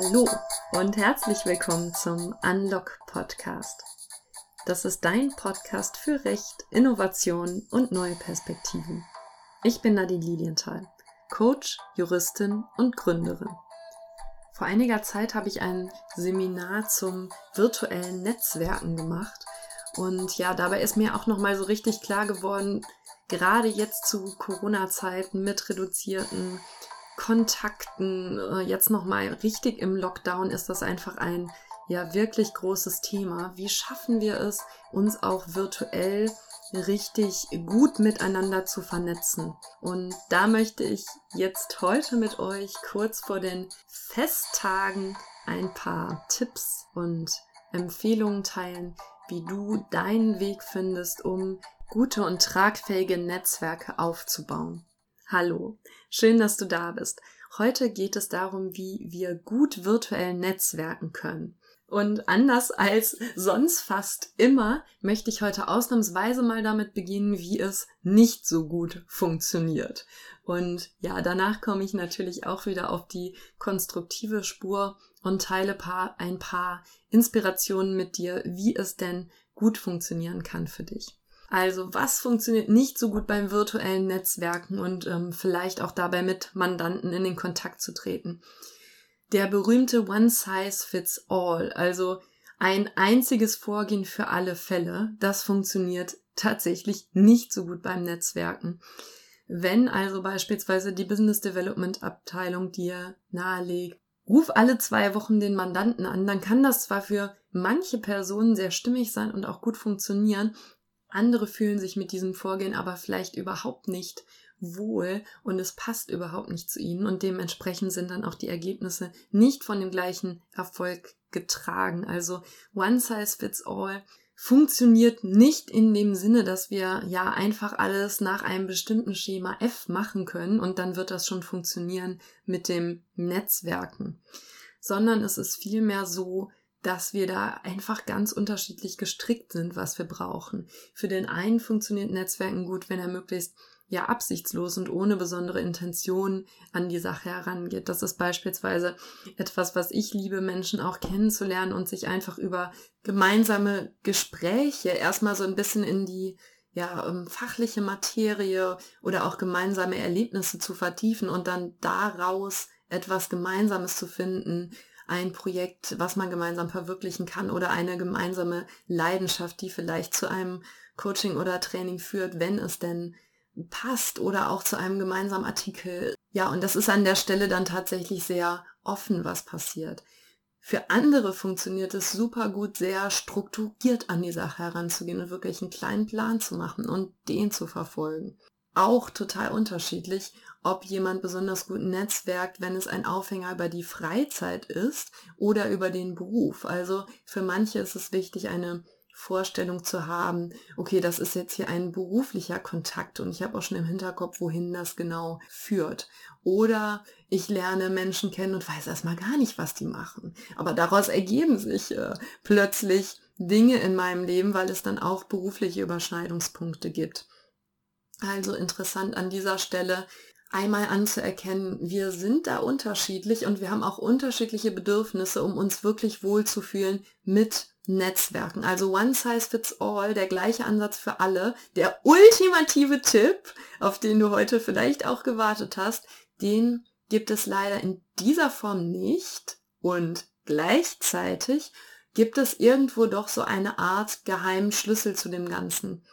Hallo und herzlich willkommen zum Unlock Podcast. Das ist dein Podcast für Recht, Innovation und neue Perspektiven. Ich bin Nadine Lilienthal, Coach, Juristin und Gründerin. Vor einiger Zeit habe ich ein Seminar zum virtuellen Netzwerken gemacht und ja, dabei ist mir auch noch mal so richtig klar geworden, gerade jetzt zu Corona-Zeiten mit reduzierten Kontakten, äh, jetzt nochmal richtig im Lockdown ist das einfach ein ja wirklich großes Thema. Wie schaffen wir es, uns auch virtuell richtig gut miteinander zu vernetzen? Und da möchte ich jetzt heute mit euch kurz vor den Festtagen ein paar Tipps und Empfehlungen teilen, wie du deinen Weg findest, um gute und tragfähige Netzwerke aufzubauen. Hallo, schön, dass du da bist. Heute geht es darum, wie wir gut virtuell netzwerken können. Und anders als sonst fast immer möchte ich heute ausnahmsweise mal damit beginnen, wie es nicht so gut funktioniert. Und ja, danach komme ich natürlich auch wieder auf die konstruktive Spur und teile ein paar Inspirationen mit dir, wie es denn gut funktionieren kann für dich. Also was funktioniert nicht so gut beim virtuellen Netzwerken und ähm, vielleicht auch dabei mit Mandanten in den Kontakt zu treten? Der berühmte One Size Fits All, also ein einziges Vorgehen für alle Fälle, das funktioniert tatsächlich nicht so gut beim Netzwerken. Wenn also beispielsweise die Business Development Abteilung dir nahelegt, ruf alle zwei Wochen den Mandanten an, dann kann das zwar für manche Personen sehr stimmig sein und auch gut funktionieren, andere fühlen sich mit diesem Vorgehen aber vielleicht überhaupt nicht wohl und es passt überhaupt nicht zu ihnen und dementsprechend sind dann auch die Ergebnisse nicht von dem gleichen Erfolg getragen. Also One Size Fits All funktioniert nicht in dem Sinne, dass wir ja einfach alles nach einem bestimmten Schema F machen können und dann wird das schon funktionieren mit dem Netzwerken, sondern es ist vielmehr so, dass wir da einfach ganz unterschiedlich gestrickt sind, was wir brauchen. Für den einen funktioniert Netzwerken gut, wenn er möglichst ja absichtslos und ohne besondere Intention an die Sache herangeht. Das ist beispielsweise etwas, was ich liebe, Menschen auch kennenzulernen und sich einfach über gemeinsame Gespräche erstmal so ein bisschen in die ja, ähm, fachliche Materie oder auch gemeinsame Erlebnisse zu vertiefen und dann daraus etwas Gemeinsames zu finden, ein Projekt, was man gemeinsam verwirklichen kann oder eine gemeinsame Leidenschaft, die vielleicht zu einem Coaching oder Training führt, wenn es denn passt oder auch zu einem gemeinsamen Artikel. Ja, und das ist an der Stelle dann tatsächlich sehr offen, was passiert. Für andere funktioniert es super gut, sehr strukturiert an die Sache heranzugehen und wirklich einen kleinen Plan zu machen und den zu verfolgen. Auch total unterschiedlich ob jemand besonders gut netzwerkt, wenn es ein Aufhänger über die Freizeit ist oder über den Beruf. Also für manche ist es wichtig, eine Vorstellung zu haben, okay, das ist jetzt hier ein beruflicher Kontakt und ich habe auch schon im Hinterkopf, wohin das genau führt. Oder ich lerne Menschen kennen und weiß erstmal gar nicht, was die machen. Aber daraus ergeben sich äh, plötzlich Dinge in meinem Leben, weil es dann auch berufliche Überschneidungspunkte gibt. Also interessant an dieser Stelle, einmal anzuerkennen, wir sind da unterschiedlich und wir haben auch unterschiedliche Bedürfnisse, um uns wirklich wohlzufühlen mit Netzwerken. Also One Size Fits All, der gleiche Ansatz für alle, der ultimative Tipp, auf den du heute vielleicht auch gewartet hast, den gibt es leider in dieser Form nicht und gleichzeitig gibt es irgendwo doch so eine Art geheimen Schlüssel zu dem Ganzen.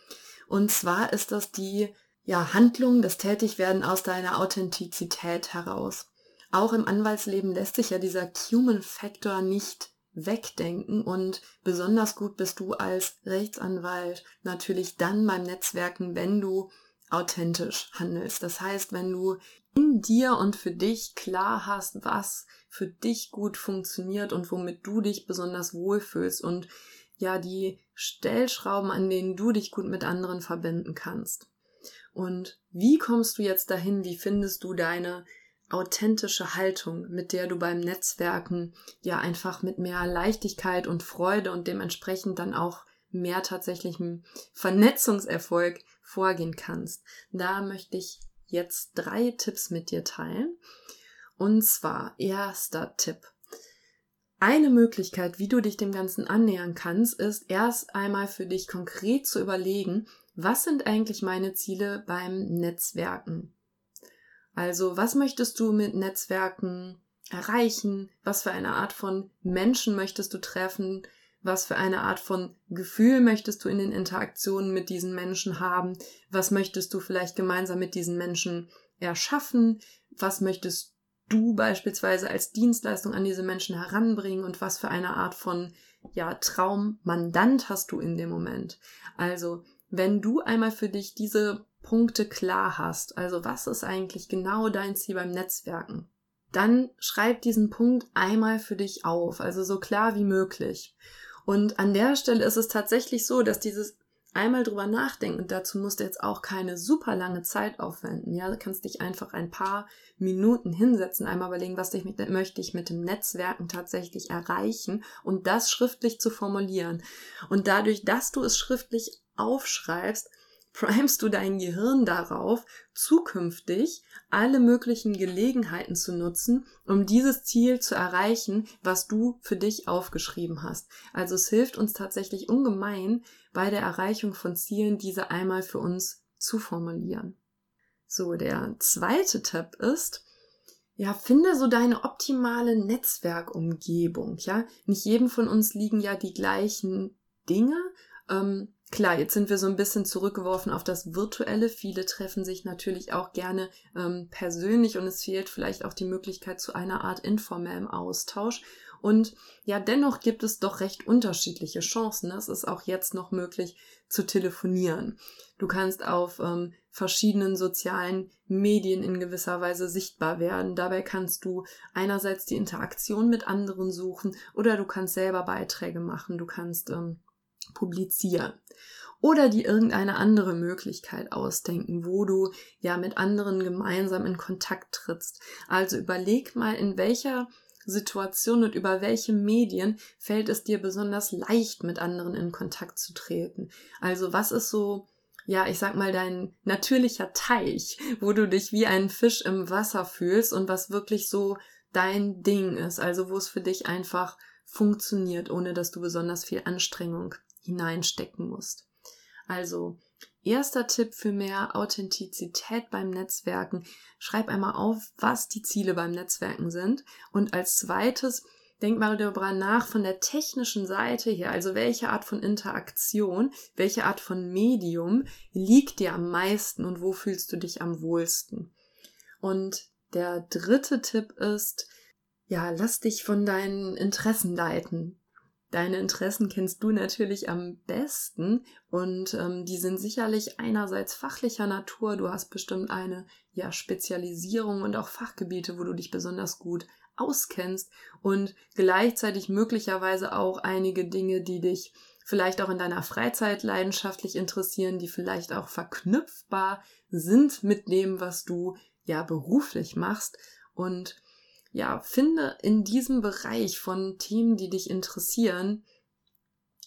Und zwar ist das die ja, Handlung, das Tätigwerden aus deiner Authentizität heraus. Auch im Anwaltsleben lässt sich ja dieser Human Factor nicht wegdenken und besonders gut bist du als Rechtsanwalt natürlich dann beim Netzwerken, wenn du authentisch handelst. Das heißt, wenn du in dir und für dich klar hast, was für dich gut funktioniert und womit du dich besonders wohlfühlst und ja die Stellschrauben, an denen du dich gut mit anderen verbinden kannst. Und wie kommst du jetzt dahin? Wie findest du deine authentische Haltung, mit der du beim Netzwerken ja einfach mit mehr Leichtigkeit und Freude und dementsprechend dann auch mehr tatsächlichem Vernetzungserfolg vorgehen kannst. Da möchte ich jetzt drei Tipps mit dir teilen. Und zwar erster Tipp. Eine Möglichkeit, wie du dich dem Ganzen annähern kannst, ist erst einmal für dich konkret zu überlegen, was sind eigentlich meine Ziele beim Netzwerken? Also, was möchtest du mit Netzwerken erreichen? Was für eine Art von Menschen möchtest du treffen? Was für eine Art von Gefühl möchtest du in den Interaktionen mit diesen Menschen haben? Was möchtest du vielleicht gemeinsam mit diesen Menschen erschaffen? Was möchtest du beispielsweise als Dienstleistung an diese Menschen heranbringen und was für eine Art von ja, Traummandant hast du in dem Moment? Also, wenn du einmal für dich diese Punkte klar hast, also was ist eigentlich genau dein Ziel beim Netzwerken, dann schreib diesen Punkt einmal für dich auf, also so klar wie möglich. Und an der Stelle ist es tatsächlich so, dass dieses einmal drüber nachdenken, und dazu musst du jetzt auch keine super lange Zeit aufwenden, ja, du kannst dich einfach ein paar Minuten hinsetzen, einmal überlegen, was ich mit, möchte ich mit dem Netzwerken tatsächlich erreichen und das schriftlich zu formulieren. Und dadurch, dass du es schriftlich aufschreibst, primest du dein Gehirn darauf, zukünftig alle möglichen Gelegenheiten zu nutzen, um dieses Ziel zu erreichen, was du für dich aufgeschrieben hast. Also es hilft uns tatsächlich ungemein bei der Erreichung von Zielen, diese einmal für uns zu formulieren. So, der zweite Tipp ist, ja, finde so deine optimale Netzwerkumgebung, ja. Nicht jedem von uns liegen ja die gleichen Dinge. Ähm, Klar, jetzt sind wir so ein bisschen zurückgeworfen auf das Virtuelle. Viele treffen sich natürlich auch gerne ähm, persönlich und es fehlt vielleicht auch die Möglichkeit zu einer Art informellem Austausch. Und ja, dennoch gibt es doch recht unterschiedliche Chancen. Es ist auch jetzt noch möglich zu telefonieren. Du kannst auf ähm, verschiedenen sozialen Medien in gewisser Weise sichtbar werden. Dabei kannst du einerseits die Interaktion mit anderen suchen oder du kannst selber Beiträge machen. Du kannst ähm, publizieren. Oder die irgendeine andere Möglichkeit ausdenken, wo du ja mit anderen gemeinsam in Kontakt trittst. Also überleg mal, in welcher Situation und über welche Medien fällt es dir besonders leicht, mit anderen in Kontakt zu treten. Also was ist so, ja, ich sag mal, dein natürlicher Teich, wo du dich wie ein Fisch im Wasser fühlst und was wirklich so dein Ding ist. Also wo es für dich einfach funktioniert, ohne dass du besonders viel Anstrengung hineinstecken musst. Also, erster Tipp für mehr Authentizität beim Netzwerken. Schreib einmal auf, was die Ziele beim Netzwerken sind. Und als zweites, denk mal darüber nach von der technischen Seite her, also welche Art von Interaktion, welche Art von Medium liegt dir am meisten und wo fühlst du dich am wohlsten. Und der dritte Tipp ist, ja, lass dich von deinen Interessen leiten. Deine Interessen kennst du natürlich am besten und ähm, die sind sicherlich einerseits fachlicher Natur. Du hast bestimmt eine ja Spezialisierung und auch Fachgebiete, wo du dich besonders gut auskennst und gleichzeitig möglicherweise auch einige Dinge, die dich vielleicht auch in deiner Freizeit leidenschaftlich interessieren, die vielleicht auch verknüpfbar sind mit dem, was du ja beruflich machst und ja, finde in diesem Bereich von Themen, die dich interessieren,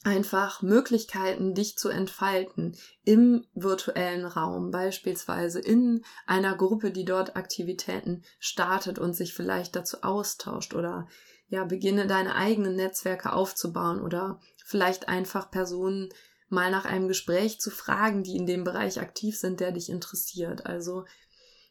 einfach Möglichkeiten, dich zu entfalten im virtuellen Raum, beispielsweise in einer Gruppe, die dort Aktivitäten startet und sich vielleicht dazu austauscht oder ja, beginne deine eigenen Netzwerke aufzubauen oder vielleicht einfach Personen mal nach einem Gespräch zu fragen, die in dem Bereich aktiv sind, der dich interessiert. Also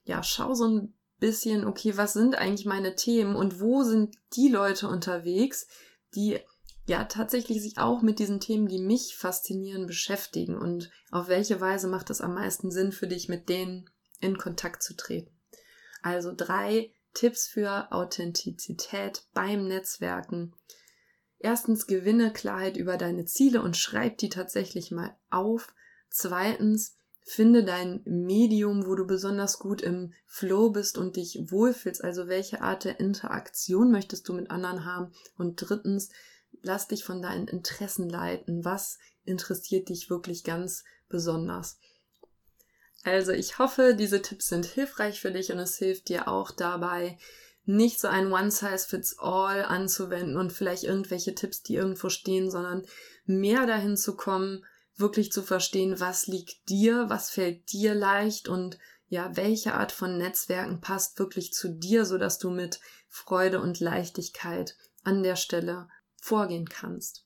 ja, schau so ein bisschen, okay, was sind eigentlich meine Themen und wo sind die Leute unterwegs, die ja tatsächlich sich auch mit diesen Themen, die mich faszinieren, beschäftigen und auf welche Weise macht es am meisten Sinn für dich, mit denen in Kontakt zu treten. Also drei Tipps für Authentizität beim Netzwerken. Erstens, gewinne Klarheit über deine Ziele und schreib die tatsächlich mal auf. Zweitens, Finde dein Medium, wo du besonders gut im Flow bist und dich wohlfühlst. Also welche Art der Interaktion möchtest du mit anderen haben? Und drittens, lass dich von deinen Interessen leiten. Was interessiert dich wirklich ganz besonders? Also ich hoffe, diese Tipps sind hilfreich für dich und es hilft dir auch dabei, nicht so ein One-Size-Fits-All anzuwenden und vielleicht irgendwelche Tipps, die irgendwo stehen, sondern mehr dahin zu kommen, wirklich zu verstehen, was liegt dir, was fällt dir leicht und ja, welche Art von Netzwerken passt wirklich zu dir, so dass du mit Freude und Leichtigkeit an der Stelle vorgehen kannst.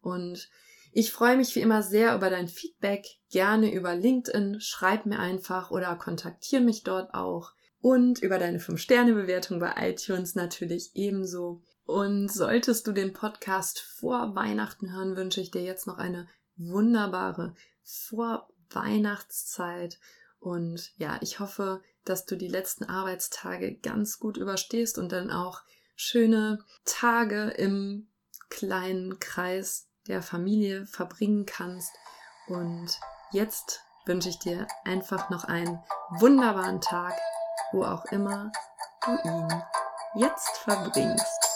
Und ich freue mich wie immer sehr über dein Feedback, gerne über LinkedIn, schreib mir einfach oder kontaktiere mich dort auch und über deine 5-Sterne-Bewertung bei iTunes natürlich ebenso. Und solltest du den Podcast vor Weihnachten hören, wünsche ich dir jetzt noch eine wunderbare Vorweihnachtszeit. Und ja, ich hoffe, dass du die letzten Arbeitstage ganz gut überstehst und dann auch schöne Tage im kleinen Kreis der Familie verbringen kannst. Und jetzt wünsche ich dir einfach noch einen wunderbaren Tag, wo auch immer du ihn jetzt verbringst.